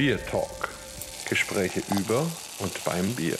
Bier Talk. Gespräche über und beim Bier.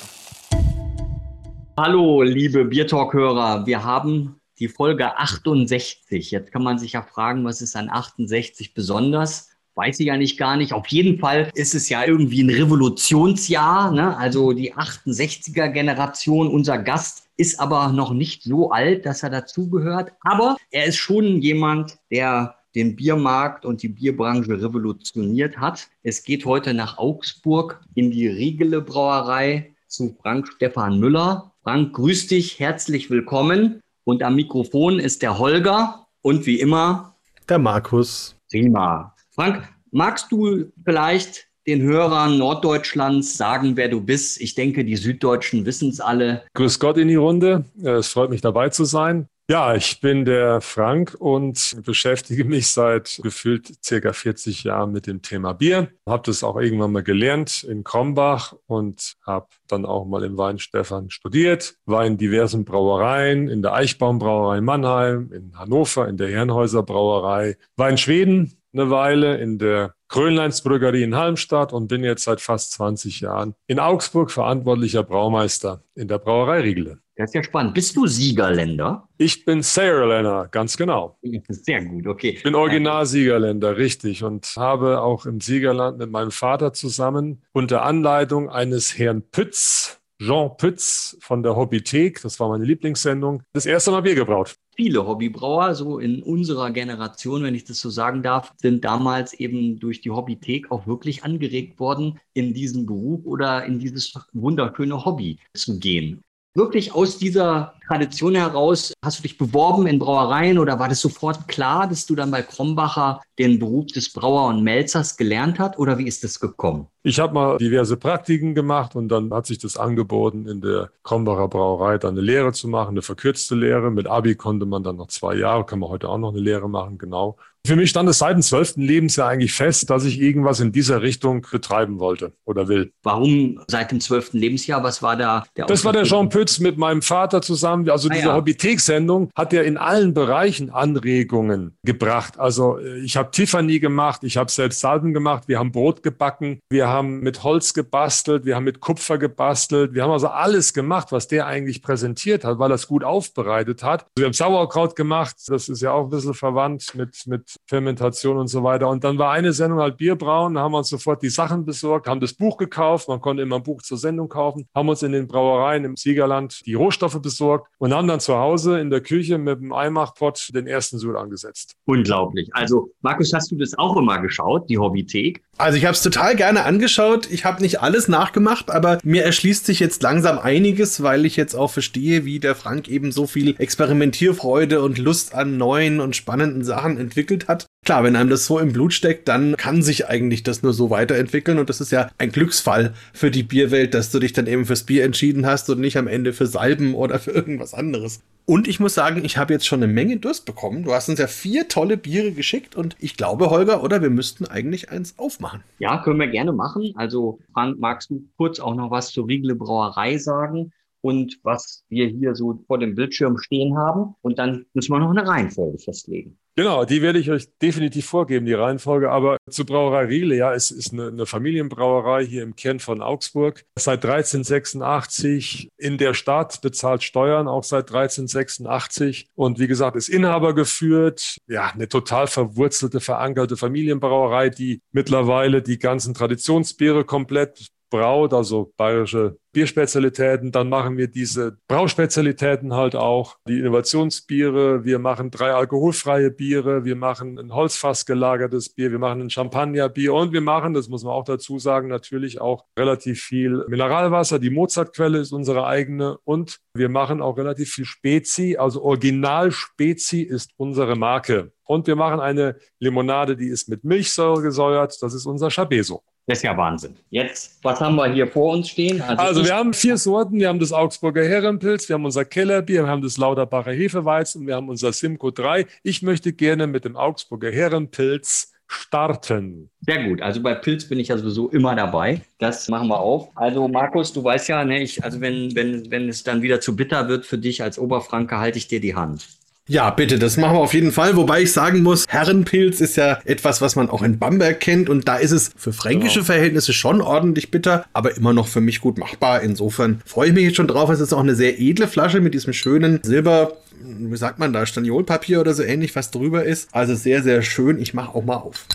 Hallo, liebe Bier Talk-Hörer. Wir haben die Folge 68. Jetzt kann man sich ja fragen, was ist an 68 besonders? Weiß ich eigentlich gar nicht. Auf jeden Fall ist es ja irgendwie ein Revolutionsjahr. Ne? Also die 68er-Generation, unser Gast ist aber noch nicht so alt, dass er dazugehört. Aber er ist schon jemand, der den Biermarkt und die Bierbranche revolutioniert hat. Es geht heute nach Augsburg in die Riegele Brauerei zu Frank Stefan Müller. Frank, grüß dich, herzlich willkommen. Und am Mikrofon ist der Holger und wie immer der Markus. Prima. Frank, magst du vielleicht den Hörern Norddeutschlands sagen, wer du bist? Ich denke, die Süddeutschen wissen es alle. Grüß Gott in die Runde. Es freut mich dabei zu sein. Ja, ich bin der Frank und beschäftige mich seit gefühlt circa 40 Jahren mit dem Thema Bier. Habe das auch irgendwann mal gelernt in Krombach und habe dann auch mal im Weinstefan studiert. War in diversen Brauereien, in der Eichbaumbrauerei Mannheim, in Hannover, in der Herrenhäuser Brauerei. War in Schweden eine Weile, in der Krönleinsbrüggerie in Halmstadt und bin jetzt seit fast 20 Jahren in Augsburg verantwortlicher Braumeister in der Brauerei Riegele. Das ist ja spannend. Bist du Siegerländer? Ich bin Saarländer, ganz genau. Sehr gut, okay. Ich bin Original-Siegerländer, richtig. Und habe auch im Siegerland mit meinem Vater zusammen unter Anleitung eines Herrn Pütz, Jean Pütz von der Hobbythek, das war meine Lieblingssendung, das erste Mal Bier gebraut. Viele Hobbybrauer, so in unserer Generation, wenn ich das so sagen darf, sind damals eben durch die Hobbythek auch wirklich angeregt worden, in diesen Beruf oder in dieses wunderschöne Hobby zu gehen. Wirklich aus dieser Tradition heraus, hast du dich beworben in Brauereien oder war das sofort klar, dass du dann bei Krombacher den Beruf des Brauer und Melzers gelernt hast oder wie ist das gekommen? Ich habe mal diverse Praktiken gemacht und dann hat sich das angeboten, in der Krombacher Brauerei dann eine Lehre zu machen, eine verkürzte Lehre. Mit Abi konnte man dann noch zwei Jahre, kann man heute auch noch eine Lehre machen, genau. Für mich stand es seit dem zwölften Lebensjahr eigentlich fest, dass ich irgendwas in dieser Richtung betreiben wollte oder will. Warum seit dem zwölften Lebensjahr? Was war da der Das war der Jean Pütz mit meinem Vater zusammen. Also ah, diese ja. Hobbythek-Sendung hat ja in allen Bereichen Anregungen gebracht. Also äh, ich habe Tiffany gemacht, ich habe selbst Salben gemacht, wir haben Brot gebacken, wir haben mit Holz gebastelt, wir haben mit Kupfer gebastelt, wir haben also alles gemacht, was der eigentlich präsentiert hat, weil er es gut aufbereitet hat. Wir haben Sauerkraut gemacht, das ist ja auch ein bisschen verwandt mit, mit Fermentation und so weiter. Und dann war eine Sendung halt Bierbrauen, da haben wir uns sofort die Sachen besorgt, haben das Buch gekauft, man konnte immer ein Buch zur Sendung kaufen, haben uns in den Brauereien im Siegerland die Rohstoffe besorgt und haben dann zu Hause in der Küche mit dem Eimachpott den ersten Sud angesetzt. Unglaublich. Also Markus, hast du das auch immer geschaut, die Hobbythek? Also ich habe es total gerne angeschaut. Ich habe nicht alles nachgemacht, aber mir erschließt sich jetzt langsam einiges, weil ich jetzt auch verstehe, wie der Frank eben so viel Experimentierfreude und Lust an neuen und spannenden Sachen entwickelt hat. Klar, wenn einem das so im Blut steckt, dann kann sich eigentlich das nur so weiterentwickeln und das ist ja ein Glücksfall für die Bierwelt, dass du dich dann eben fürs Bier entschieden hast und nicht am Ende für Salben oder für irgendwas anderes. Und ich muss sagen, ich habe jetzt schon eine Menge Durst bekommen. Du hast uns ja vier tolle Biere geschickt und ich glaube, Holger, oder wir müssten eigentlich eins aufmachen. Ja, können wir gerne machen. Also, Frank, magst du kurz auch noch was zur Riegle Brauerei sagen? Und was wir hier so vor dem Bildschirm stehen haben. Und dann müssen wir noch eine Reihenfolge festlegen. Genau, die werde ich euch definitiv vorgeben, die Reihenfolge. Aber zur Brauerei Riele, ja, es ist eine, eine, Familienbrauerei hier im Kern von Augsburg. Seit 1386 in der Stadt, bezahlt Steuern auch seit 1386. Und wie gesagt, ist Inhaber geführt. Ja, eine total verwurzelte, verankerte Familienbrauerei, die mittlerweile die ganzen Traditionsbiere komplett braut, also bayerische Bierspezialitäten. Dann machen wir diese Brauspezialitäten halt auch, die Innovationsbiere. Wir machen drei alkoholfreie Biere. Wir machen ein Holzfass gelagertes Bier. Wir machen ein Champagnerbier und wir machen, das muss man auch dazu sagen, natürlich auch relativ viel Mineralwasser. Die Mozartquelle ist unsere eigene und wir machen auch relativ viel Spezi. Also Original Spezi ist unsere Marke. Und wir machen eine Limonade, die ist mit Milchsäure gesäuert. Das ist unser Chabeso. Das ist ja Wahnsinn. Jetzt, was haben wir hier vor uns stehen? Also, also wir haben vier Sorten. Wir haben das Augsburger Herrenpilz, wir haben unser Kellerbier, wir haben das Lauterbacher Hefeweizen, wir haben unser Simco 3. Ich möchte gerne mit dem Augsburger Herrenpilz starten. Sehr gut. Also bei Pilz bin ich ja sowieso immer dabei. Das machen wir auf. Also Markus, du weißt ja, ne, ich, also wenn, wenn, wenn es dann wieder zu bitter wird für dich als Oberfranke, halte ich dir die Hand. Ja, bitte, das machen wir auf jeden Fall. Wobei ich sagen muss, Herrenpilz ist ja etwas, was man auch in Bamberg kennt. Und da ist es für fränkische genau. Verhältnisse schon ordentlich bitter, aber immer noch für mich gut machbar. Insofern freue ich mich jetzt schon drauf. Es ist auch eine sehr edle Flasche mit diesem schönen Silber, wie sagt man da, Staniolpapier oder so ähnlich, was drüber ist. Also sehr, sehr schön. Ich mache auch mal auf.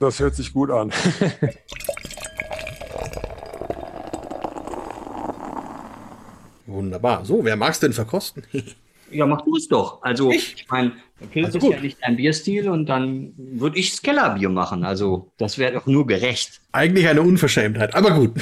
Das hört sich gut an. Wunderbar. So, wer mag es denn verkosten? Ja, mach du es doch. Also, ich, ich meine, Pilz also ist gut. ja nicht ein Bierstil und dann würde ich das Kellerbier machen. Also, das wäre doch nur gerecht. Eigentlich eine Unverschämtheit, aber gut.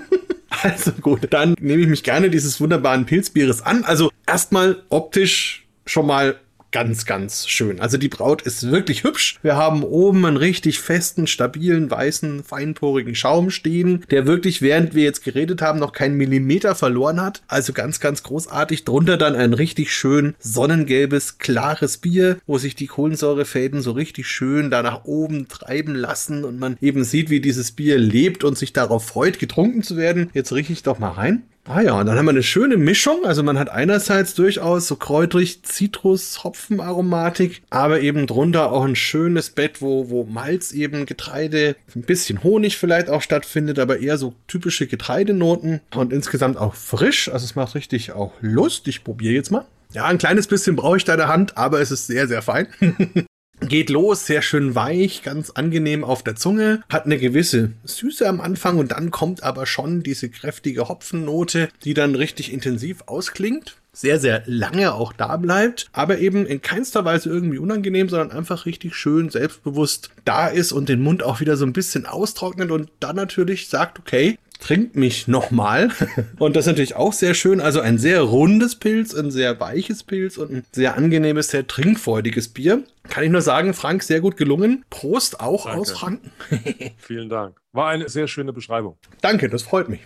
also gut, dann nehme ich mich gerne dieses wunderbaren Pilzbieres an. Also, erstmal optisch schon mal ganz, ganz schön. Also die Braut ist wirklich hübsch. Wir haben oben einen richtig festen, stabilen, weißen, feinporigen Schaum stehen, der wirklich, während wir jetzt geredet haben, noch keinen Millimeter verloren hat. Also ganz, ganz großartig. Drunter dann ein richtig schön sonnengelbes, klares Bier, wo sich die Kohlensäurefäden so richtig schön da nach oben treiben lassen und man eben sieht, wie dieses Bier lebt und sich darauf freut, getrunken zu werden. Jetzt rieche ich doch mal rein. Ah ja, und dann haben wir eine schöne Mischung. Also man hat einerseits durchaus so kräutrig Zitrus, Hopfenaromatik, aber eben drunter auch ein schönes Bett, wo, wo Malz eben Getreide, ein bisschen Honig vielleicht auch stattfindet, aber eher so typische Getreidenoten und insgesamt auch frisch. Also es macht richtig auch Lust. Ich probiere jetzt mal. Ja, ein kleines bisschen brauche ich deine Hand, aber es ist sehr, sehr fein. Geht los, sehr schön weich, ganz angenehm auf der Zunge, hat eine gewisse Süße am Anfang und dann kommt aber schon diese kräftige Hopfennote, die dann richtig intensiv ausklingt sehr, sehr lange auch da bleibt, aber eben in keinster Weise irgendwie unangenehm, sondern einfach richtig schön selbstbewusst da ist und den Mund auch wieder so ein bisschen austrocknet und dann natürlich sagt, okay, trinkt mich nochmal. und das ist natürlich auch sehr schön. Also ein sehr rundes Pilz, ein sehr weiches Pilz und ein sehr angenehmes, sehr trinkfreudiges Bier. Kann ich nur sagen, Frank, sehr gut gelungen. Prost auch Danke. aus Franken. Vielen Dank. War eine sehr schöne Beschreibung. Danke, das freut mich.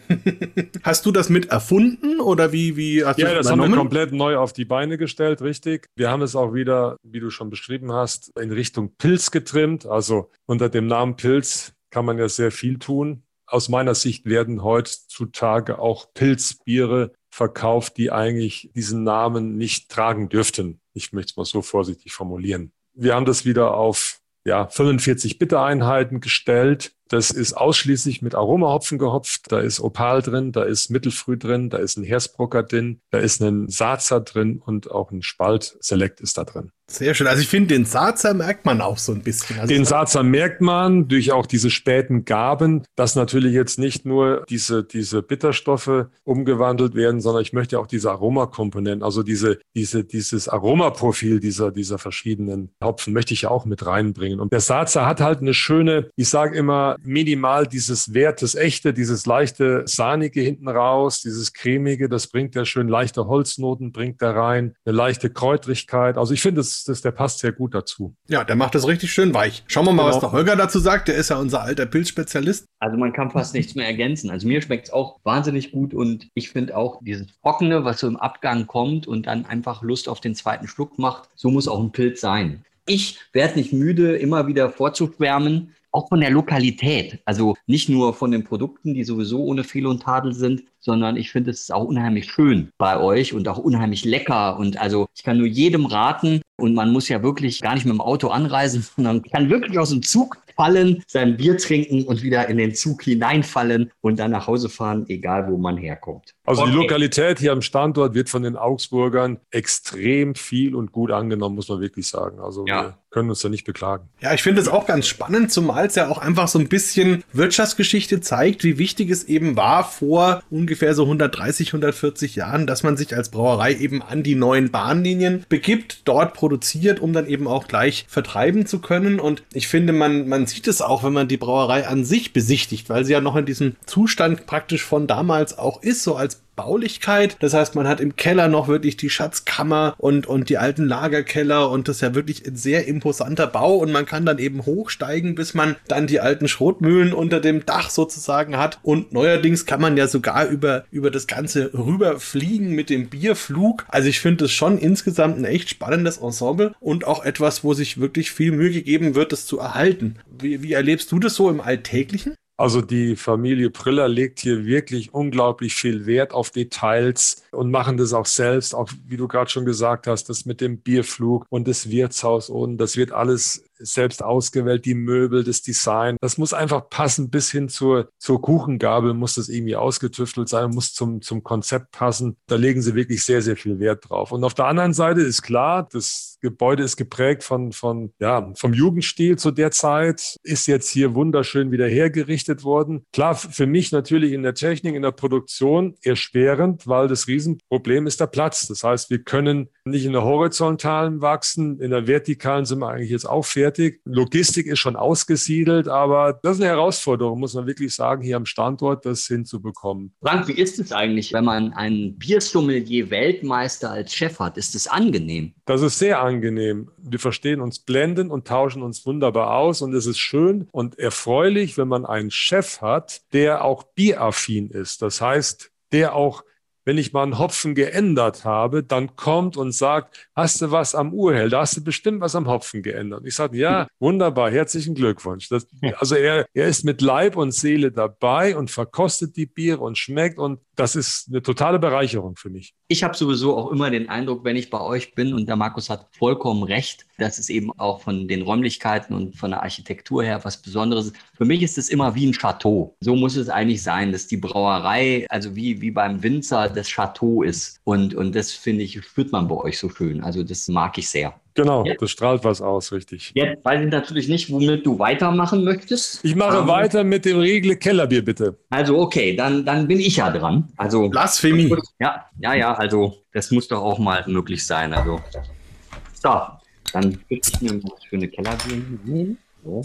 hast du das mit erfunden oder wie, wie hast ja, du das übernommen? haben wir komplett neu auf die Beine gestellt, richtig. Wir haben es auch wieder, wie du schon beschrieben hast, in Richtung Pilz getrimmt. Also unter dem Namen Pilz kann man ja sehr viel tun. Aus meiner Sicht werden heutzutage auch Pilzbiere verkauft, die eigentlich diesen Namen nicht tragen dürften. Ich möchte es mal so vorsichtig formulieren. Wir haben das wieder auf ja, 45 Bittereinheiten gestellt. Das ist ausschließlich mit Aromahopfen gehopft. Da ist Opal drin, da ist Mittelfrüh drin, da ist ein Hersbrucker drin, da ist ein Sazer drin und auch ein Spalt Select ist da drin. Sehr schön. Also ich finde, den Sazer merkt man auch so ein bisschen. Also den Sazer merkt man durch auch diese späten Gaben, dass natürlich jetzt nicht nur diese, diese Bitterstoffe umgewandelt werden, sondern ich möchte auch diese Aromakomponenten, also diese, diese, dieses Aromaprofil dieser, dieser verschiedenen Hopfen möchte ich auch mit reinbringen. Und der Sazer hat halt eine schöne, ich sage immer, minimal dieses wertes Echte, dieses leichte Sahnige hinten raus, dieses cremige, das bringt ja schön leichte Holznoten, bringt da rein, eine leichte Kräutrigkeit. Also ich finde, das, das, der passt sehr gut dazu. Ja, der macht das richtig schön weich. Schauen wir mal, genau. was der Holger dazu sagt. Der ist ja unser alter Pilzspezialist. Also man kann fast nichts mehr ergänzen. Also mir schmeckt es auch wahnsinnig gut und ich finde auch dieses Trockene, was so im Abgang kommt und dann einfach Lust auf den zweiten Schluck macht, so muss auch ein Pilz sein. Ich werde nicht müde, immer wieder vorzuschwärmen, auch von der Lokalität. Also nicht nur von den Produkten, die sowieso ohne Fehl und Tadel sind, sondern ich finde es auch unheimlich schön bei euch und auch unheimlich lecker. Und also ich kann nur jedem raten, und man muss ja wirklich gar nicht mit dem Auto anreisen, sondern kann wirklich aus dem Zug fallen, sein Bier trinken und wieder in den Zug hineinfallen und dann nach Hause fahren, egal wo man herkommt. Also okay. die Lokalität hier am Standort wird von den Augsburgern extrem viel und gut angenommen, muss man wirklich sagen. Also ja. wir können uns da nicht beklagen. Ja, ich finde es auch ganz spannend, zumal es ja auch einfach so ein bisschen Wirtschaftsgeschichte zeigt, wie wichtig es eben war vor ungefähr so 130, 140 Jahren, dass man sich als Brauerei eben an die neuen Bahnlinien begibt, dort produziert, um dann eben auch gleich vertreiben zu können. Und ich finde, man, man sieht es auch, wenn man die Brauerei an sich besichtigt, weil sie ja noch in diesem Zustand praktisch von damals auch ist, so als Baulichkeit. Das heißt, man hat im Keller noch wirklich die Schatzkammer und, und die alten Lagerkeller und das ist ja wirklich ein sehr imposanter Bau und man kann dann eben hochsteigen, bis man dann die alten Schrotmühlen unter dem Dach sozusagen hat und neuerdings kann man ja sogar über, über das Ganze rüberfliegen mit dem Bierflug. Also ich finde es schon insgesamt ein echt spannendes Ensemble und auch etwas, wo sich wirklich viel Mühe gegeben wird, das zu erhalten. Wie, wie erlebst du das so im Alltäglichen? Also die Familie Priller legt hier wirklich unglaublich viel Wert auf Details und machen das auch selbst, auch wie du gerade schon gesagt hast, das mit dem Bierflug und das Wirtshaus und das wird alles selbst ausgewählt, die Möbel, das Design. Das muss einfach passen bis hin zur, zur Kuchengabel, muss das irgendwie ausgetüftelt sein, muss zum, zum Konzept passen. Da legen sie wirklich sehr, sehr viel Wert drauf. Und auf der anderen Seite ist klar, das Gebäude ist geprägt von, von, ja, vom Jugendstil zu der Zeit, ist jetzt hier wunderschön wieder hergerichtet worden. Klar, für mich natürlich in der Technik, in der Produktion erschwerend, weil das Riesenproblem ist der Platz. Das heißt, wir können nicht in der horizontalen wachsen, in der vertikalen sind wir eigentlich jetzt auch fertig fertig. Logistik ist schon ausgesiedelt, aber das ist eine Herausforderung, muss man wirklich sagen, hier am Standort das hinzubekommen. Frank, wie ist es eigentlich, wenn man einen Biersommelier-Weltmeister als Chef hat? Ist es angenehm? Das ist sehr angenehm. Wir verstehen uns blenden und tauschen uns wunderbar aus und es ist schön und erfreulich, wenn man einen Chef hat, der auch bieraffin ist. Das heißt, der auch wenn ich mal einen Hopfen geändert habe, dann kommt und sagt, hast du was am Urhell? Da hast du bestimmt was am Hopfen geändert. Ich sage, ja, wunderbar, herzlichen Glückwunsch. Das, also er, er ist mit Leib und Seele dabei und verkostet die Biere und schmeckt und das ist eine totale Bereicherung für mich. Ich habe sowieso auch immer den Eindruck, wenn ich bei euch bin, und der Markus hat vollkommen recht, dass es eben auch von den Räumlichkeiten und von der Architektur her was Besonderes ist. Für mich ist es immer wie ein Chateau. So muss es eigentlich sein, dass die Brauerei, also wie, wie beim Winzer, das Chateau ist. Und, und das finde ich, spürt man bei euch so schön. Also das mag ich sehr. Genau, Jetzt. das strahlt was aus, richtig. Jetzt weiß ich natürlich nicht, womit du weitermachen möchtest. Ich mache um, weiter mit dem Regle Kellerbier, bitte. Also, okay, dann, dann bin ich ja dran. Also, Blasphemie. Ja, ja, ja, also das muss doch auch mal möglich sein. Also, so, dann würde ich mir mal für eine Kellerbier nehmen. So.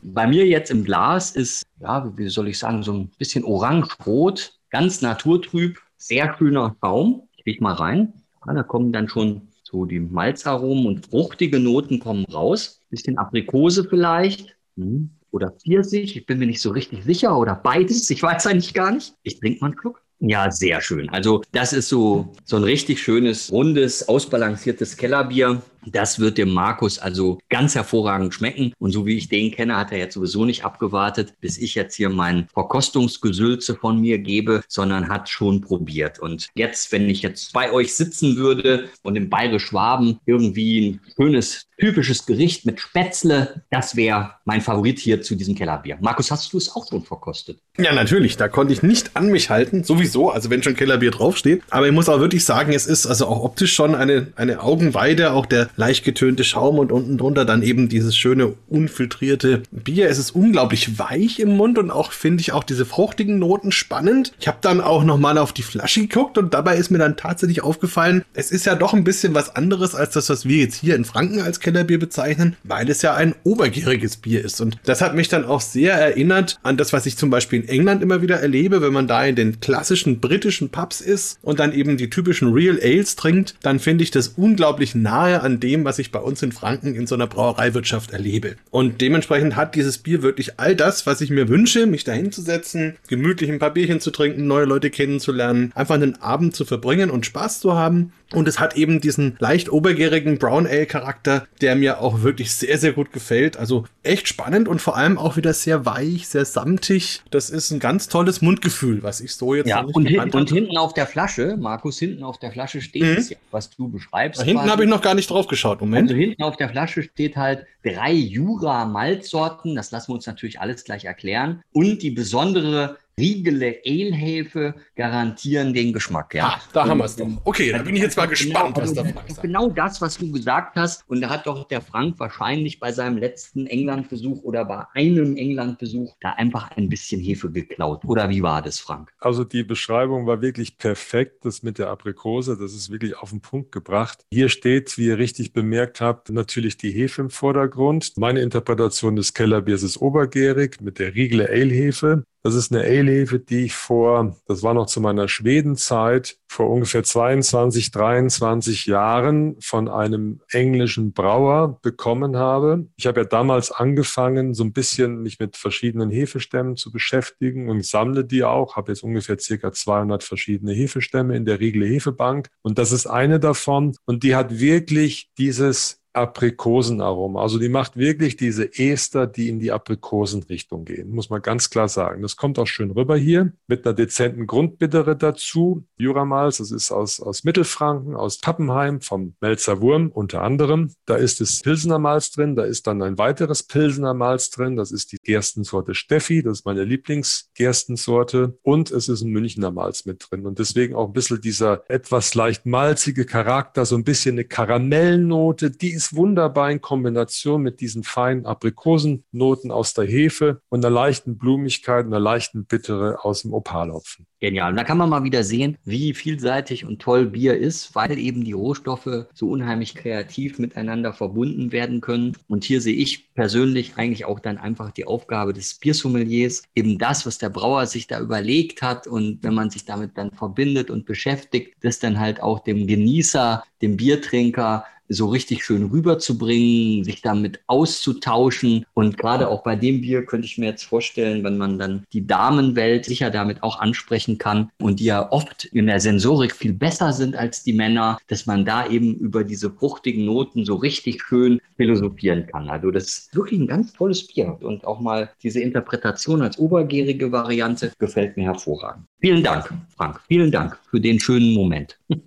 Bei mir jetzt im Glas ist, ja, wie soll ich sagen, so ein bisschen orange-rot, ganz naturtrüb, sehr schöner Schaum. Riech mal rein. Ja, da kommen dann schon so die Malzaromen und fruchtige Noten kommen raus. Bisschen Aprikose vielleicht. Hm. Oder Pfirsich, ich bin mir nicht so richtig sicher. Oder beides, ich weiß eigentlich gar nicht. Ich trinke mal einen Schluck. Ja, sehr schön. Also das ist so, so ein richtig schönes, rundes, ausbalanciertes Kellerbier. Das wird dem Markus also ganz hervorragend schmecken. Und so wie ich den kenne, hat er jetzt sowieso nicht abgewartet, bis ich jetzt hier mein Verkostungsgesülze von mir gebe, sondern hat schon probiert. Und jetzt, wenn ich jetzt bei euch sitzen würde und im Bayerisch-Schwaben irgendwie ein schönes, typisches Gericht mit Spätzle, das wäre mein Favorit hier zu diesem Kellerbier. Markus, hast du es auch schon verkostet? Ja, natürlich. Da konnte ich nicht an mich halten. Sowieso, also wenn schon Kellerbier draufsteht. Aber ich muss auch wirklich sagen, es ist also auch optisch schon eine, eine Augenweide. Auch der leicht getönte Schaum und unten drunter dann eben dieses schöne unfiltrierte Bier. Es ist unglaublich weich im Mund und auch finde ich auch diese fruchtigen Noten spannend. Ich habe dann auch noch mal auf die Flasche geguckt und dabei ist mir dann tatsächlich aufgefallen, es ist ja doch ein bisschen was anderes als das, was wir jetzt hier in Franken als Kellerbier bezeichnen, weil es ja ein obergäriges Bier ist. Und das hat mich dann auch sehr erinnert an das, was ich zum Beispiel in England immer wieder erlebe, wenn man da in den klassischen britischen Pubs ist und dann eben die typischen Real Ales trinkt, dann finde ich das unglaublich nahe an dem, was ich bei uns in Franken in so einer Brauereiwirtschaft erlebe. Und dementsprechend hat dieses Bier wirklich all das, was ich mir wünsche, mich dahin zu setzen, gemütlich ein paar Bierchen zu trinken, neue Leute kennenzulernen, einfach einen Abend zu verbringen und Spaß zu haben. Und es hat eben diesen leicht obergärigen Brown Ale Charakter, der mir auch wirklich sehr, sehr gut gefällt. Also echt spannend und vor allem auch wieder sehr weich, sehr samtig. Das ist ein ganz tolles Mundgefühl, was ich so jetzt ja, und, hin, und hinten auf der Flasche, Markus, hinten auf der Flasche steht mhm. es ja, was du beschreibst. Da hinten habe ich noch gar nicht drauf geschaut. Moment. Also hinten auf der Flasche steht halt drei Jura-Malzsorten. Das lassen wir uns natürlich alles gleich erklären. Und die besondere Riegele Alehefe garantieren den Geschmack. Ja, ah, da haben wir es doch. Okay, da bin ich jetzt mal gespannt, genau, was da Frank Genau das, was du gesagt hast. Und da hat doch der Frank wahrscheinlich bei seinem letzten Englandbesuch oder bei einem Englandbesuch da einfach ein bisschen Hefe geklaut. Oder wie war das, Frank? Also die Beschreibung war wirklich perfekt. Das mit der Aprikose, das ist wirklich auf den Punkt gebracht. Hier steht, wie ihr richtig bemerkt habt, natürlich die Hefe im Vordergrund. Meine Interpretation des Kellerbiers ist obergärig mit der Riegele Ale-Hefe. Das ist eine Ale-Hefe, die ich vor, das war noch zu meiner Schwedenzeit, vor ungefähr 22, 23 Jahren von einem englischen Brauer bekommen habe. Ich habe ja damals angefangen, so ein bisschen mich mit verschiedenen Hefestämmen zu beschäftigen und sammle die auch, habe jetzt ungefähr circa 200 verschiedene Hefestämme in der Riegele Hefebank. Und das ist eine davon. Und die hat wirklich dieses Aprikosenaroma. Also die macht wirklich diese Ester, die in die Aprikosenrichtung gehen, muss man ganz klar sagen. Das kommt auch schön rüber hier mit einer dezenten Grundbittere dazu. Juramals, das ist aus, aus Mittelfranken, aus Pappenheim, vom Melzer Wurm unter anderem. Da ist das Pilsener Malz drin, da ist dann ein weiteres Pilsener Malz drin, das ist die Gerstensorte Steffi, das ist meine Lieblingsgerstensorte und es ist ein Münchner Malz mit drin und deswegen auch ein bisschen dieser etwas leicht malzige Charakter, so ein bisschen eine Karamellnote, die ist wunderbar in Kombination mit diesen feinen Aprikosennoten aus der Hefe und einer leichten Blumigkeit, einer leichten Bittere aus dem Opalhopfen. Genial. Und da kann man mal wieder sehen, wie vielseitig und toll Bier ist, weil eben die Rohstoffe so unheimlich kreativ miteinander verbunden werden können. Und hier sehe ich persönlich eigentlich auch dann einfach die Aufgabe des Biersommeliers, eben das, was der Brauer sich da überlegt hat und wenn man sich damit dann verbindet und beschäftigt, das dann halt auch dem Genießer, dem Biertrinker so richtig schön rüberzubringen, sich damit auszutauschen. Und gerade auch bei dem Bier könnte ich mir jetzt vorstellen, wenn man dann die Damenwelt sicher damit auch ansprechen kann und die ja oft in der Sensorik viel besser sind als die Männer, dass man da eben über diese fruchtigen Noten so richtig schön philosophieren kann. Also das ist wirklich ein ganz tolles Bier und auch mal diese Interpretation als obergärige Variante gefällt mir hervorragend. Vielen Dank, Frank. Vielen Dank für den schönen Moment.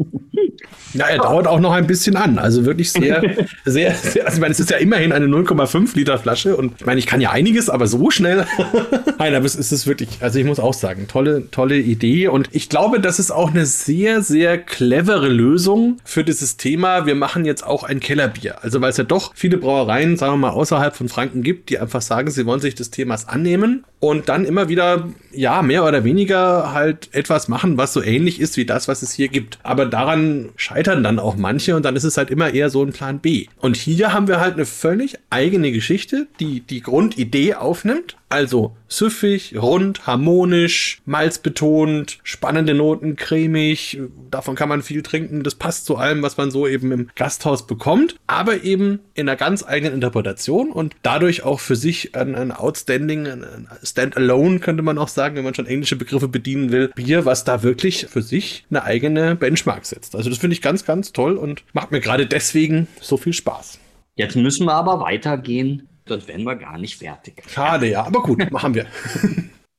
Ja, er dauert auch noch ein bisschen an. Also wirklich sehr, sehr, sehr also ich meine, es ist ja immerhin eine 0,5 Liter Flasche und ich meine, ich kann ja einiges, aber so schnell. Nein, aber es ist wirklich, also ich muss auch sagen, tolle, tolle Idee und ich glaube, das ist auch eine sehr, sehr clevere Lösung für dieses Thema. Wir machen jetzt auch ein Kellerbier. Also weil es ja doch viele Brauereien, sagen wir mal, außerhalb von Franken gibt, die einfach sagen, sie wollen sich des Themas annehmen und dann immer wieder, ja, mehr oder weniger halt etwas machen, was so ähnlich ist wie das, was es hier gibt. Aber daran scheitern dann auch manche und dann ist es halt immer eher so ein Plan B. Und hier haben wir halt eine völlig eigene Geschichte, die die Grundidee aufnimmt also süffig, rund, harmonisch, malzbetont, spannende Noten, cremig. Davon kann man viel trinken. Das passt zu allem, was man so eben im Gasthaus bekommt. Aber eben in einer ganz eigenen Interpretation und dadurch auch für sich ein, ein outstanding, ein Standalone könnte man auch sagen, wenn man schon englische Begriffe bedienen will. Bier, was da wirklich für sich eine eigene Benchmark setzt. Also das finde ich ganz, ganz toll und macht mir gerade deswegen so viel Spaß. Jetzt müssen wir aber weitergehen sonst wären wir gar nicht fertig. Schade, ja, aber gut, machen wir.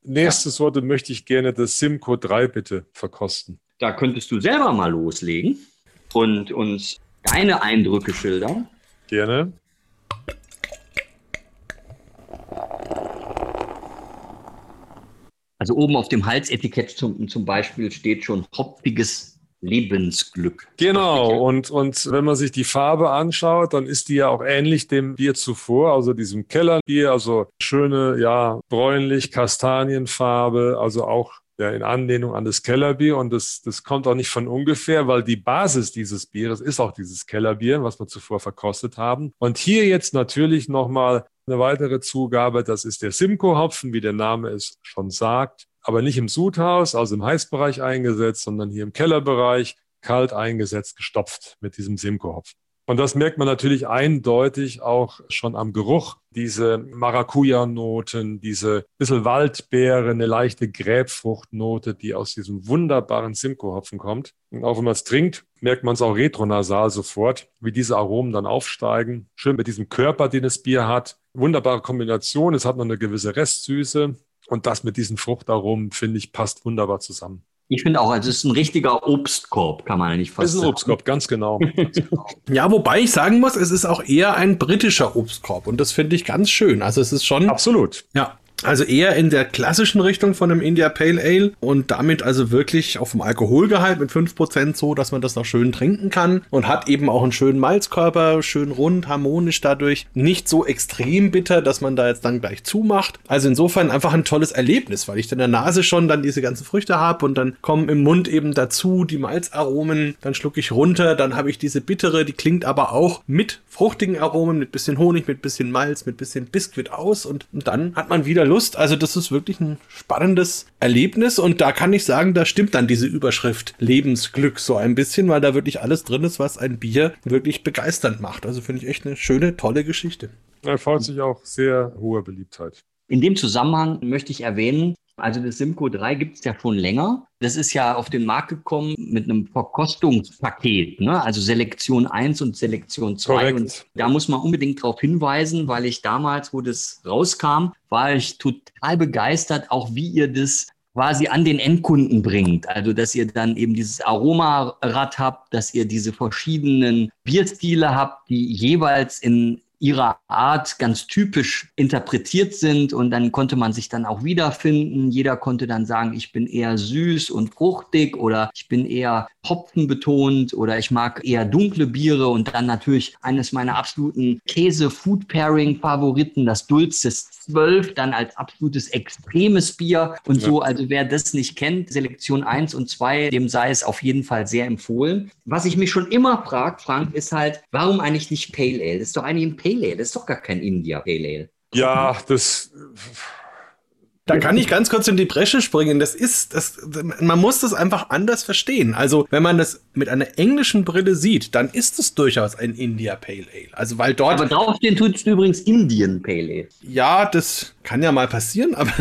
Nächstes Wort möchte ich gerne das Simco 3 bitte verkosten. Da könntest du selber mal loslegen und uns deine Eindrücke schildern. Gerne. Also oben auf dem Halsetikett zum, zum Beispiel steht schon hopfiges Lebensglück. Genau, und, und wenn man sich die Farbe anschaut, dann ist die ja auch ähnlich dem Bier zuvor, also diesem Kellerbier, also schöne, ja, bräunlich-kastanienfarbe, also auch ja, in Anlehnung an das Kellerbier. Und das, das kommt auch nicht von ungefähr, weil die Basis dieses Bieres ist auch dieses Kellerbier, was wir zuvor verkostet haben. Und hier jetzt natürlich nochmal eine weitere Zugabe, das ist der Simcoe-Hopfen, wie der Name es schon sagt aber nicht im Sudhaus, also im Heißbereich eingesetzt, sondern hier im Kellerbereich kalt eingesetzt, gestopft mit diesem Simcoe-Hopfen. Und das merkt man natürlich eindeutig auch schon am Geruch. Diese Maracuja-Noten, diese bisschen Waldbeere, eine leichte Gräbfruchtnote, die aus diesem wunderbaren Simcoe-Hopfen kommt. Und auch wenn man es trinkt, merkt man es auch retronasal sofort, wie diese Aromen dann aufsteigen. Schön mit diesem Körper, den das Bier hat. Wunderbare Kombination. Es hat noch eine gewisse Restsüße. Und das mit diesen Fruchtaromen, finde ich, passt wunderbar zusammen. Ich finde auch, also es ist ein richtiger Obstkorb, kann man nicht fast sagen. Es ist ein Obstkorb, ganz genau. ganz genau. ja, wobei ich sagen muss, es ist auch eher ein britischer Obstkorb und das finde ich ganz schön. Also es ist schon. Absolut. Ja, also eher in der klassischen Richtung von einem India Pale Ale und damit also wirklich auf dem Alkoholgehalt mit 5% so, dass man das noch schön trinken kann und hat eben auch einen schönen Malzkörper, schön rund, harmonisch dadurch, nicht so extrem bitter, dass man da jetzt dann gleich zumacht. Also insofern einfach ein tolles Erlebnis, weil ich in der Nase schon dann diese ganzen Früchte habe und dann kommen im Mund eben dazu die Malzaromen, dann schlucke ich runter, dann habe ich diese bittere, die klingt aber auch mit fruchtigen Aromen, mit bisschen Honig, mit bisschen Malz, mit bisschen Biskuit aus und, und dann hat man wieder Lust. Also das ist wirklich ein spannendes Erlebnis und da kann ich sagen, da stimmt dann diese Überschrift Lebensglück so ein bisschen, weil da wirklich alles drin ist, was ein Bier wirklich begeisternd macht. Also finde ich echt eine schöne, tolle Geschichte. Er freut sich auch sehr hohe Beliebtheit. In dem Zusammenhang möchte ich erwähnen, Also das Simco 3 gibt es ja schon länger. Das ist ja auf den Markt gekommen mit einem Verkostungspaket, ne? also Selektion 1 und Selektion 2. Korrekt. Und da muss man unbedingt darauf hinweisen, weil ich damals, wo das rauskam, war ich total begeistert, auch wie ihr das quasi an den Endkunden bringt. Also, dass ihr dann eben dieses Aromarad habt, dass ihr diese verschiedenen Bierstile habt, die jeweils in ihrer Art ganz typisch interpretiert sind und dann konnte man sich dann auch wiederfinden. Jeder konnte dann sagen, ich bin eher süß und fruchtig oder ich bin eher hopfenbetont oder ich mag eher dunkle Biere und dann natürlich eines meiner absoluten Käse-Food-Pairing-Favoriten, das Dulces 12, dann als absolutes extremes Bier und so. Also wer das nicht kennt, Selektion 1 und 2, dem sei es auf jeden Fall sehr empfohlen. Was ich mich schon immer frage, Frank, ist halt, warum eigentlich nicht Pale Ale? Das ist doch eigentlich ein Pale Ale, das ist doch gar kein India Pale Ale. Ja, das. Da kann ich ganz kurz in die Bresche springen. Das ist, das, man muss das einfach anders verstehen. Also, wenn man das mit einer englischen Brille sieht, dann ist es durchaus ein India Pale Ale. Also, weil dort. Aber draufstehen tut es übrigens Indian Pale Ale. Ja, das kann ja mal passieren, aber,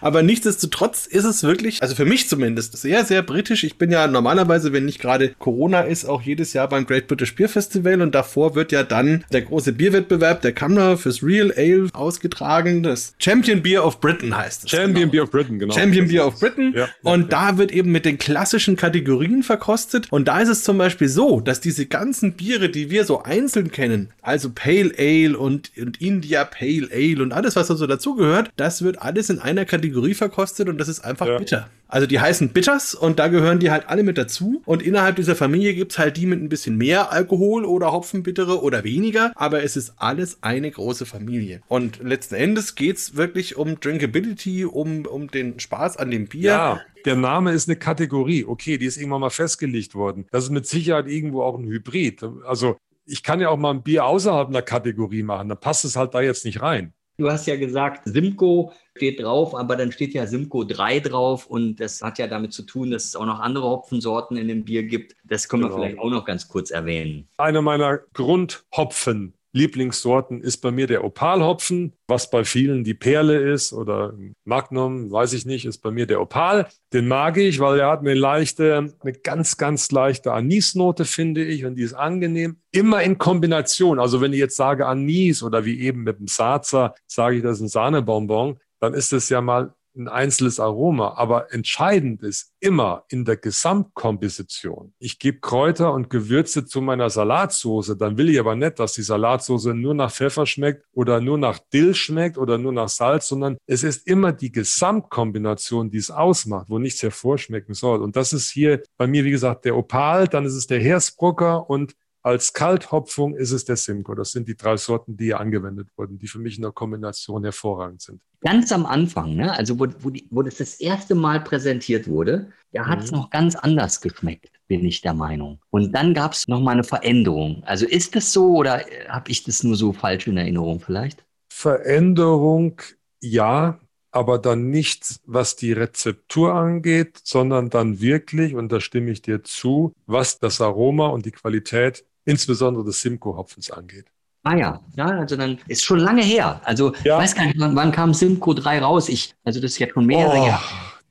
aber nichtsdestotrotz ist es wirklich, also für mich zumindest, sehr, sehr britisch. Ich bin ja normalerweise, wenn nicht gerade Corona ist, auch jedes Jahr beim Great British Beer Festival und davor wird ja dann der große Bierwettbewerb der Kammer fürs Real Ale ausgetragen. Das Champion Beer of Britain heißt es. Champion Beer of Britain, genau. Champion Beer of Britain. Ja, und da wird eben mit den klassischen Kategorien verkostet. Und da ist es zum Beispiel so, dass diese ganzen Biere, die wir so einzeln kennen, also Pale Ale und, und India Pale Ale und alles, was da so dazugehört, das wird alles in einer Kategorie verkostet und das ist einfach Ja. bitter. Also die heißen Bitters und da gehören die halt alle mit dazu. Und innerhalb dieser Familie gibt's halt die mit ein bisschen mehr Alkohol oder Hopfenbittere oder weniger, aber es ist alles eine große Familie. Und letzten Endes geht's wirklich um Drinkability, um, um den Spaß an dem Bier. Ja, der Name ist eine Kategorie. Okay, die ist irgendwann mal festgelegt worden. Das ist mit Sicherheit irgendwo auch ein Hybrid. Also ich kann ja auch mal ein Bier außerhalb einer Kategorie machen. Dann passt es halt da jetzt nicht rein. Du hast ja gesagt, Simco steht drauf, aber dann steht ja Simco 3 drauf und das hat ja damit zu tun, dass es auch noch andere Hopfensorten in dem Bier gibt. Das können Genau. wir vielleicht auch noch ganz kurz erwähnen. Eine meiner Grundhopfen. Lieblingssorten ist bei mir der Opalhopfen, was bei vielen die Perle ist oder Magnum, weiß ich nicht, ist bei mir der Opal. Den mag ich, weil er hat eine leichte, eine ganz, ganz leichte Anisnote, finde ich, und die ist angenehm. Immer in Kombination. Also wenn ich jetzt sage Anis oder wie eben mit dem Sarzer, sage ich, das ist ein Sahnebonbon, dann ist es ja mal ein einzelnes Aroma, aber entscheidend ist immer in der Gesamtkomposition. Ich gebe Kräuter und Gewürze zu meiner Salatsoße, dann will ich aber nicht, dass die Salatsoße nur nach Pfeffer schmeckt oder nur nach Dill schmeckt oder nur nach Salz, sondern es ist immer die Gesamtkombination, die es ausmacht, wo nichts hervorschmecken soll. Und das ist hier bei mir, wie gesagt, der Opal, dann ist es der Hersbrucker und als Kalthopfung ist es der Simcoe. Das sind die drei Sorten, die hier angewendet wurden, die für mich in der Kombination hervorragend sind. Ganz am Anfang, ne? also wo, wo, die, wo das das erste Mal präsentiert wurde, da hat es Mhm. noch ganz anders geschmeckt, bin ich der Meinung. Und dann gab es nochmal eine Veränderung. Also ist das so oder habe ich das nur so falsch in Erinnerung vielleicht? Veränderung, ja, aber dann nicht, was die Rezeptur angeht, sondern dann wirklich, und da stimme ich dir zu, was das Aroma und die Qualität, insbesondere des Simcoe-Hopfens angeht. Ah ja, ja, also dann ist schon lange her. Also Ja. ich weiß gar nicht, wann, wann kam Simco 3 raus? Ich, also das ist jetzt schon mehrere Oh, Jahre.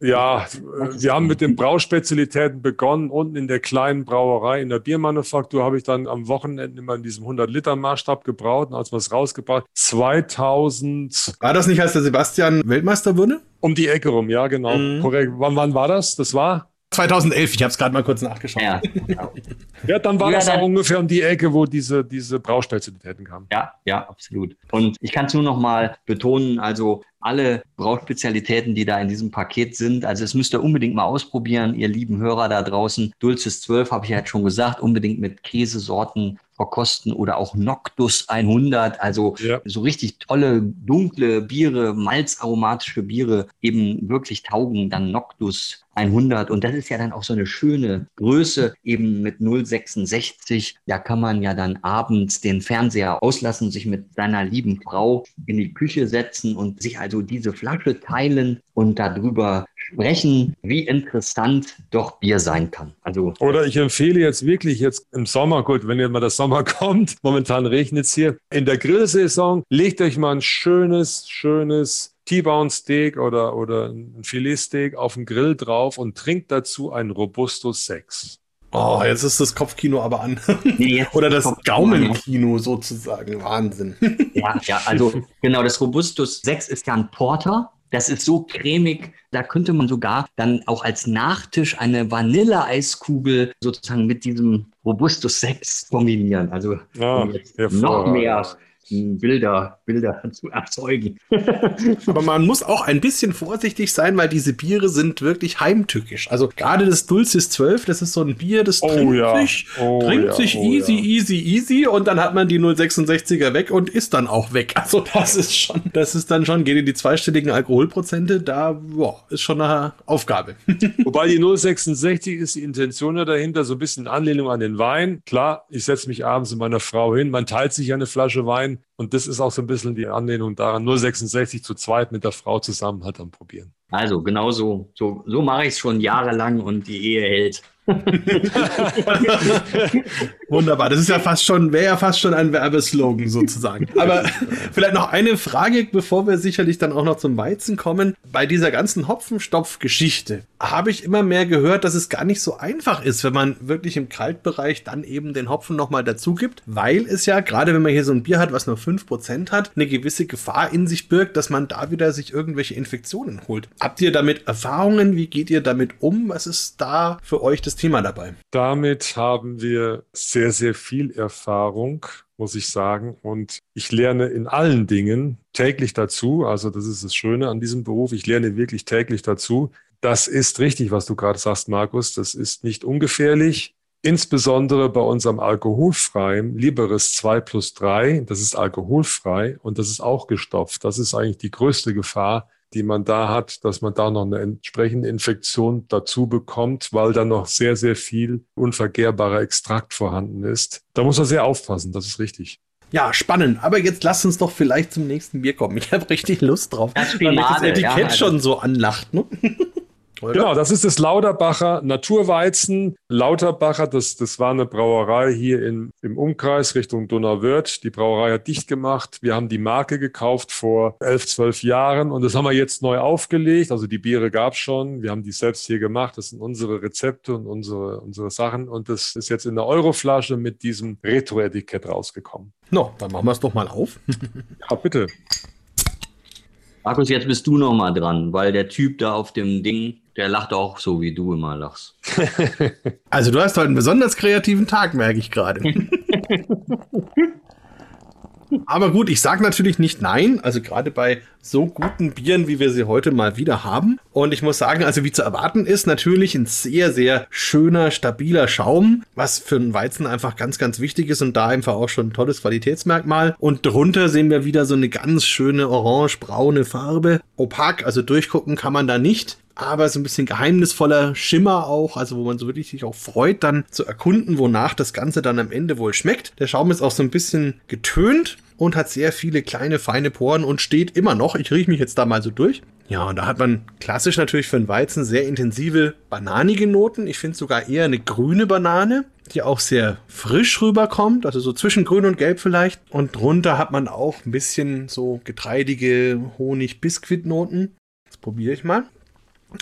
ja, wir haben mit den Brauspezialitäten begonnen. Unten in der kleinen Brauerei, in der Biermanufaktur, habe ich dann am Wochenende immer in diesem 100-Liter-Maßstab gebraut. Und als wir es rausgebracht, 2000 War das nicht, als der Sebastian Weltmeister wurde? um die Ecke rum, ja, genau. Mhm. Korrekt. Wann, wann war das? Das war? 2011, ich habe es gerade mal kurz nachgeschaut. Ja, genau. Ja, dann war Ja, das dann- auch ungefähr um die Ecke, wo diese, diese Brauspezialitäten kamen. ja, ja, absolut. Und ich kann es nur noch mal betonen, also alle Brauspezialitäten, die da in diesem Paket sind, also es müsst ihr unbedingt mal ausprobieren, ihr lieben Hörer da draußen. Dulces 12 habe ich ja jetzt schon gesagt, unbedingt mit Käsesorten verkosten oder auch Noctus 100, also Ja. so richtig tolle, dunkle Biere, malzaromatische Biere eben wirklich taugen, dann Noctus 100. Und das ist ja dann auch so eine schöne Größe, eben mit 0,66. Da kann man ja dann abends den Fernseher auslassen, sich mit seiner lieben Frau in die Küche setzen und sich also diese Flasche teilen und darüber sprechen, wie interessant doch Bier sein kann. Also Oder ich empfehle jetzt wirklich jetzt im Sommer, gut, wenn jetzt mal der Sommer kommt, momentan regnet es hier, in der Grillsaison, legt euch mal ein schönes, schönes T-Bone Steak oder, oder ein Filetsteak auf den Grill drauf und trinkt dazu einen Robustus 6. Oh, jetzt ist das Kopfkino aber an. Nee, Oder das Gaumenkino sozusagen. Wahnsinn. Ja, ja, also genau, das Robustus 6 ist ja ein Porter. Das ist so cremig, da könnte man sogar dann auch als Nachtisch eine Vanilleeiskugel sozusagen mit diesem Robustus 6 kombinieren. Also Ja, noch mehr Bilder, Bilder zu erzeugen. Aber man muss auch ein bisschen vorsichtig sein, weil diese Biere sind wirklich heimtückisch. Also gerade das Dulcis 12, das ist so ein Bier, das Oh trinkt ja. sich, Oh trinkt ja, sich oh easy, ja. easy, easy und dann hat man die 066er weg und ist dann auch weg. Also das ist schon, das ist dann schon, geht in die zweistelligen Alkoholprozente, da boah, ist schon eine Aufgabe. Wobei die 066 ist die Intention ja dahinter, so ein bisschen Anlehnung an den Wein. Klar, ich setze mich abends mit meiner Frau hin, man teilt sich eine Flasche Wein und das ist auch so ein bisschen die Anlehnung daran, 066 zu zweit mit der Frau zusammen halt am Probieren. Also genau so, so, so mache ich es schon jahrelang und die Ehe hält. Wunderbar, das ist ja fast schon, wäre ja fast schon ein Werbeslogan sozusagen. Aber vielleicht noch eine Frage, bevor wir sicherlich dann auch noch zum Weizen kommen. Bei dieser ganzen Hopfenstopf-Geschichte habe ich immer mehr gehört, dass es gar nicht so einfach ist, wenn man wirklich im Kaltbereich dann eben den Hopfen nochmal dazu gibt, weil es ja, gerade wenn man hier so ein Bier hat, was nur 5% hat, eine gewisse Gefahr in sich birgt, dass man da wieder sich irgendwelche Infektionen holt. Habt ihr damit Erfahrungen? Wie geht ihr damit um? Was ist da für euch das Thema dabei? Damit haben wir sehr, sehr viel Erfahrung, muss ich sagen. Und ich lerne in allen Dingen täglich dazu. Also das ist das Schöne an diesem Beruf. Ich lerne wirklich täglich dazu. Das ist richtig, was du gerade sagst, Markus. Das ist nicht ungefährlich. Insbesondere bei unserem alkoholfreien Liberis 2 plus 3. Das ist alkoholfrei und das ist auch gestopft. Das ist eigentlich die größte Gefahr, die man da hat, dass man da noch eine entsprechende Infektion dazu bekommt, weil da noch sehr, sehr viel unvergehrbarer Extrakt vorhanden ist. Da muss man sehr aufpassen, das ist richtig. Ja, spannend. Aber jetzt lasst uns doch vielleicht zum nächsten Bier kommen. Ich habe richtig Lust drauf. Das weil mich das Etikett ja, also- schon so anlacht. Ne? Oder? Genau, das ist das Lauterbacher Naturweizen. Lauterbacher, das, das war eine Brauerei hier in, im Umkreis Richtung Donauwörth. Die Brauerei hat dicht gemacht. Wir haben die Marke gekauft vor elf, zwölf Jahren und das haben wir jetzt neu aufgelegt. Also die Biere gab es schon. Wir haben die selbst hier gemacht. Das sind unsere Rezepte und unsere, unsere Sachen. Und das ist jetzt in der Euroflasche mit diesem Retro-Etikett rausgekommen. No, dann machen wir es doch mal auf. Ja, bitte. Markus, jetzt bist du noch mal dran, weil der Typ da auf dem Ding, der lacht auch so, wie du immer lachst. Also du hast heute einen besonders kreativen Tag, merke ich gerade. Aber gut, ich sage natürlich nicht nein. Also gerade bei so guten Bieren, wie wir sie heute mal wieder haben. Und ich muss sagen, also wie zu erwarten ist, natürlich ein sehr, sehr schöner, stabiler Schaum, was für einen Weizen einfach ganz, ganz wichtig ist und da einfach auch schon ein tolles Qualitätsmerkmal. Und drunter sehen wir wieder so eine ganz schöne orange-braune Farbe. Opak, also durchgucken kann man da nicht aber so ein bisschen geheimnisvoller Schimmer auch, also wo man so wirklich sich auch freut, dann zu erkunden, wonach das Ganze dann am Ende wohl schmeckt. Der Schaum ist auch so ein bisschen getönt und hat sehr viele kleine, feine Poren und steht immer noch. Ich rieche mich jetzt da mal so durch. Ja, und da hat man klassisch natürlich für einen Weizen sehr intensive bananige Noten. Ich finde sogar eher eine grüne Banane, die auch sehr frisch rüberkommt, also so zwischen grün und gelb vielleicht. Und drunter hat man auch ein bisschen so getreidige Honig-Biskuitnoten. Das probiere ich mal.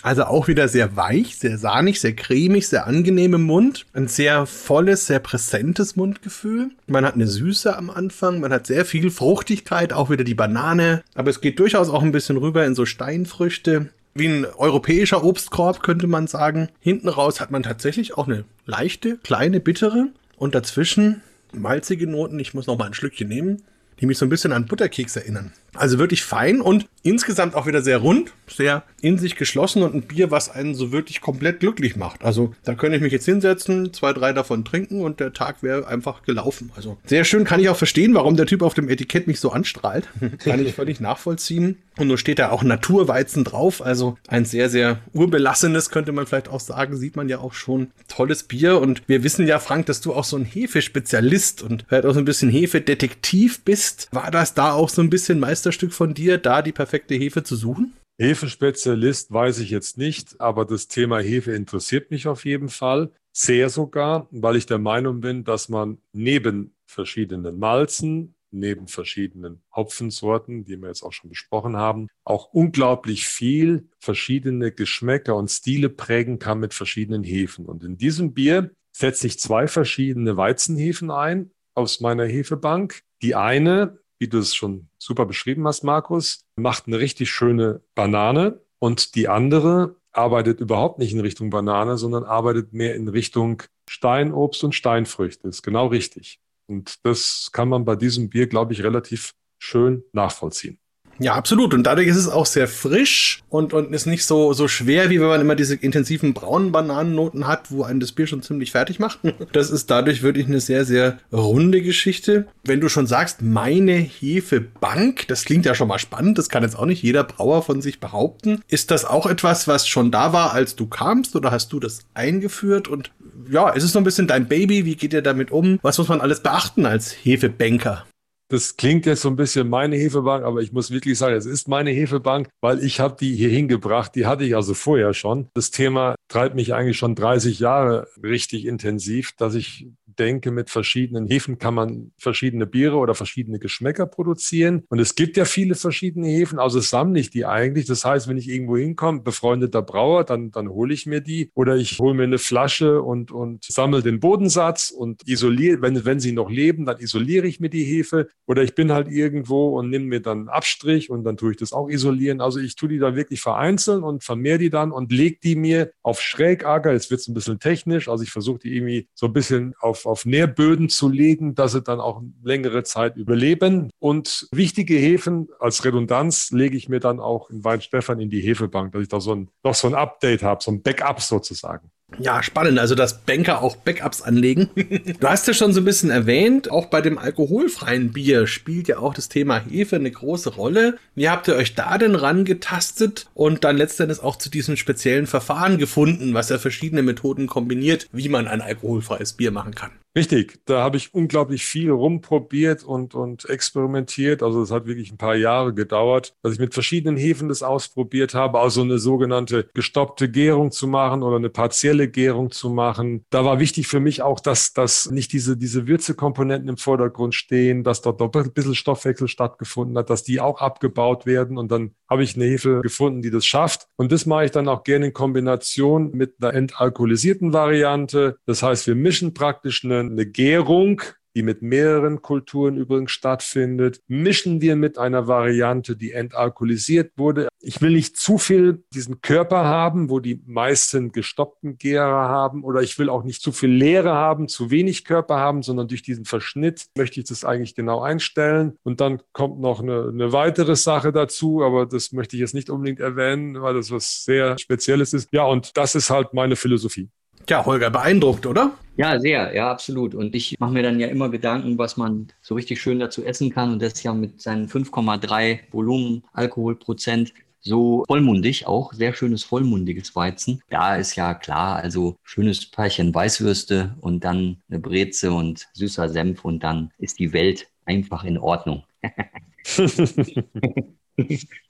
Also auch wieder sehr weich, sehr sahnig, sehr cremig, sehr angenehm im Mund. Ein sehr volles, sehr präsentes Mundgefühl. Man hat eine Süße am Anfang, man hat sehr viel Fruchtigkeit, auch wieder die Banane. Aber es geht durchaus auch ein bisschen rüber in so Steinfrüchte. Wie ein europäischer Obstkorb könnte man sagen. Hinten raus hat man tatsächlich auch eine leichte, kleine, bittere. Und dazwischen malzige Noten. Ich muss noch mal ein Schlückchen nehmen die mich so ein bisschen an Butterkeks erinnern. Also wirklich fein und insgesamt auch wieder sehr rund, sehr in sich geschlossen und ein Bier, was einen so wirklich komplett glücklich macht. Also da könnte ich mich jetzt hinsetzen, zwei, drei davon trinken und der Tag wäre einfach gelaufen. Also sehr schön, kann ich auch verstehen, warum der Typ auf dem Etikett mich so anstrahlt. kann ich völlig nachvollziehen. Und nun steht da auch Naturweizen drauf, also ein sehr, sehr urbelassenes, könnte man vielleicht auch sagen, sieht man ja auch schon. Tolles Bier und wir wissen ja, Frank, dass du auch so ein Hefespezialist und vielleicht auch so ein bisschen Hefedetektiv bist. War das da auch so ein bisschen Meisterstück von dir, da die perfekte Hefe zu suchen? Hefespezialist weiß ich jetzt nicht, aber das Thema Hefe interessiert mich auf jeden Fall. Sehr sogar, weil ich der Meinung bin, dass man neben verschiedenen Malzen, neben verschiedenen Hopfensorten, die wir jetzt auch schon besprochen haben, auch unglaublich viel verschiedene Geschmäcker und Stile prägen kann mit verschiedenen Hefen. Und in diesem Bier setze ich zwei verschiedene Weizenhefen ein aus meiner Hefebank. Die eine, wie du es schon super beschrieben hast, Markus, macht eine richtig schöne Banane und die andere arbeitet überhaupt nicht in Richtung Banane, sondern arbeitet mehr in Richtung Steinobst und Steinfrüchte. Ist genau richtig. Und das kann man bei diesem Bier, glaube ich, relativ schön nachvollziehen. Ja, absolut. Und dadurch ist es auch sehr frisch und, und ist nicht so, so schwer, wie wenn man immer diese intensiven braunen Bananennoten hat, wo einen das Bier schon ziemlich fertig macht. Das ist dadurch wirklich eine sehr, sehr runde Geschichte. Wenn du schon sagst, meine Hefebank, das klingt ja schon mal spannend, das kann jetzt auch nicht jeder Brauer von sich behaupten. Ist das auch etwas, was schon da war, als du kamst oder hast du das eingeführt? Und ja, ist es so ein bisschen dein Baby? Wie geht ihr damit um? Was muss man alles beachten als Hefebanker? Das klingt jetzt so ein bisschen meine Hefebank, aber ich muss wirklich sagen, es ist meine Hefebank, weil ich habe die hier hingebracht. Die hatte ich also vorher schon. Das Thema treibt mich eigentlich schon 30 Jahre richtig intensiv, dass ich denke, mit verschiedenen Hefen kann man verschiedene Biere oder verschiedene Geschmäcker produzieren. Und es gibt ja viele verschiedene Hefen, also sammle ich die eigentlich. Das heißt, wenn ich irgendwo hinkomme, befreundeter Brauer, dann, dann hole ich mir die oder ich hole mir eine Flasche und, und sammle den Bodensatz und isoliere, wenn, wenn sie noch leben, dann isoliere ich mir die Hefe. Oder ich bin halt irgendwo und nehme mir dann einen Abstrich und dann tue ich das auch isolieren. Also ich tue die dann wirklich vereinzeln und vermehre die dann und lege die mir auf Schrägager. Jetzt wird es ein bisschen technisch. Also ich versuche die irgendwie so ein bisschen auf, auf Nährböden zu legen, dass sie dann auch längere Zeit überleben. Und wichtige Hefen als Redundanz lege ich mir dann auch in Weinstefan in die Hefebank, dass ich da so ein, noch so ein Update habe, so ein Backup sozusagen. Ja, spannend. Also, dass Banker auch Backups anlegen. du hast ja schon so ein bisschen erwähnt, auch bei dem alkoholfreien Bier spielt ja auch das Thema Hefe eine große Rolle. Wie habt ihr euch da denn rangetastet und dann letztendlich auch zu diesem speziellen Verfahren gefunden, was ja verschiedene Methoden kombiniert, wie man ein alkoholfreies Bier machen kann? Richtig, da habe ich unglaublich viel rumprobiert und, und experimentiert. Also es hat wirklich ein paar Jahre gedauert, dass ich mit verschiedenen Hefen das ausprobiert habe, also eine sogenannte gestoppte Gärung zu machen oder eine partielle Gärung zu machen. Da war wichtig für mich auch, dass, dass nicht diese, diese Würzekomponenten im Vordergrund stehen, dass dort doch ein bisschen Stoffwechsel stattgefunden hat, dass die auch abgebaut werden. Und dann habe ich eine Hefe gefunden, die das schafft. Und das mache ich dann auch gerne in Kombination mit einer entalkoholisierten Variante. Das heißt, wir mischen praktisch eine eine Gärung, die mit mehreren Kulturen übrigens stattfindet, mischen wir mit einer Variante, die entalkoholisiert wurde. Ich will nicht zu viel diesen Körper haben, wo die meisten gestoppten Gärer haben, oder ich will auch nicht zu viel Leere haben, zu wenig Körper haben, sondern durch diesen Verschnitt möchte ich das eigentlich genau einstellen. Und dann kommt noch eine, eine weitere Sache dazu, aber das möchte ich jetzt nicht unbedingt erwähnen, weil das was sehr Spezielles ist. Ja, und das ist halt meine Philosophie. Ja, Holger, beeindruckt, oder? Ja, sehr, ja, absolut. Und ich mache mir dann ja immer Gedanken, was man so richtig schön dazu essen kann. Und das ist ja mit seinen 5,3 Volumen Alkoholprozent so vollmundig, auch sehr schönes vollmundiges Weizen. Da ist ja klar, also schönes Pärchen Weißwürste und dann eine Breze und süßer Senf und dann ist die Welt einfach in Ordnung.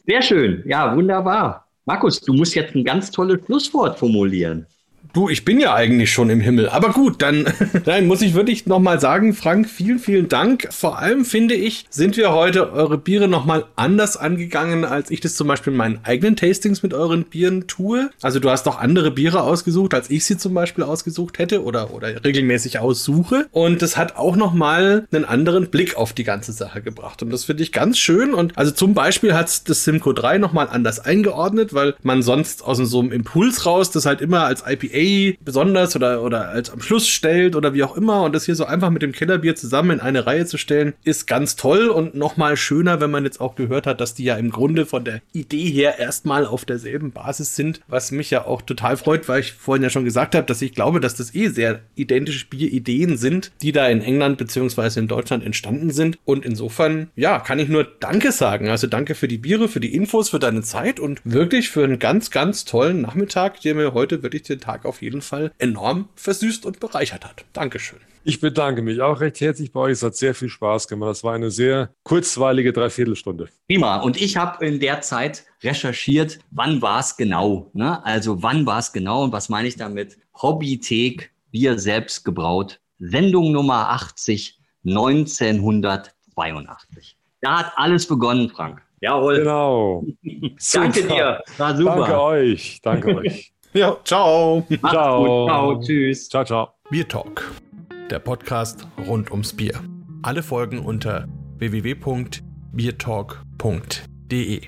sehr schön, ja, wunderbar. Markus, du musst jetzt ein ganz tolles Schlusswort formulieren. Du, ich bin ja eigentlich schon im Himmel. Aber gut, dann, dann muss ich wirklich nochmal sagen, Frank, vielen, vielen Dank. Vor allem finde ich, sind wir heute eure Biere nochmal anders angegangen, als ich das zum Beispiel in meinen eigenen Tastings mit euren Bieren tue. Also du hast doch andere Biere ausgesucht, als ich sie zum Beispiel ausgesucht hätte oder, oder regelmäßig aussuche. Und das hat auch nochmal einen anderen Blick auf die ganze Sache gebracht. Und das finde ich ganz schön. Und also zum Beispiel hat das Simco 3 nochmal anders eingeordnet, weil man sonst aus so einem Impuls raus das halt immer als IPA besonders oder, oder als am Schluss stellt oder wie auch immer und das hier so einfach mit dem Kellerbier zusammen in eine Reihe zu stellen, ist ganz toll und nochmal schöner, wenn man jetzt auch gehört hat, dass die ja im Grunde von der Idee her erstmal auf derselben Basis sind, was mich ja auch total freut, weil ich vorhin ja schon gesagt habe, dass ich glaube, dass das eh sehr identische Bierideen sind, die da in England beziehungsweise in Deutschland entstanden sind und insofern, ja, kann ich nur Danke sagen. Also danke für die Biere, für die Infos, für deine Zeit und wirklich für einen ganz, ganz tollen Nachmittag, der mir heute wirklich den Tag auf jeden Fall enorm versüßt und bereichert hat. Dankeschön. Ich bedanke mich auch recht herzlich bei euch. Es hat sehr viel Spaß gemacht. Das war eine sehr kurzweilige Dreiviertelstunde. Prima. Und ich habe in der Zeit recherchiert, wann war es genau. Ne? Also wann war es genau und was meine ich damit? Hobbythek, Bier selbst gebraut. Sendung Nummer 80, 1982. Da hat alles begonnen, Frank. Jawohl. Genau. Danke dir. War super. Danke euch. Danke euch. Ja, ciao. ciao. Ciao. Tschüss. Ciao, ciao. Bier Talk der Podcast rund ums Bier. Alle Folgen unter www.biertalk.de.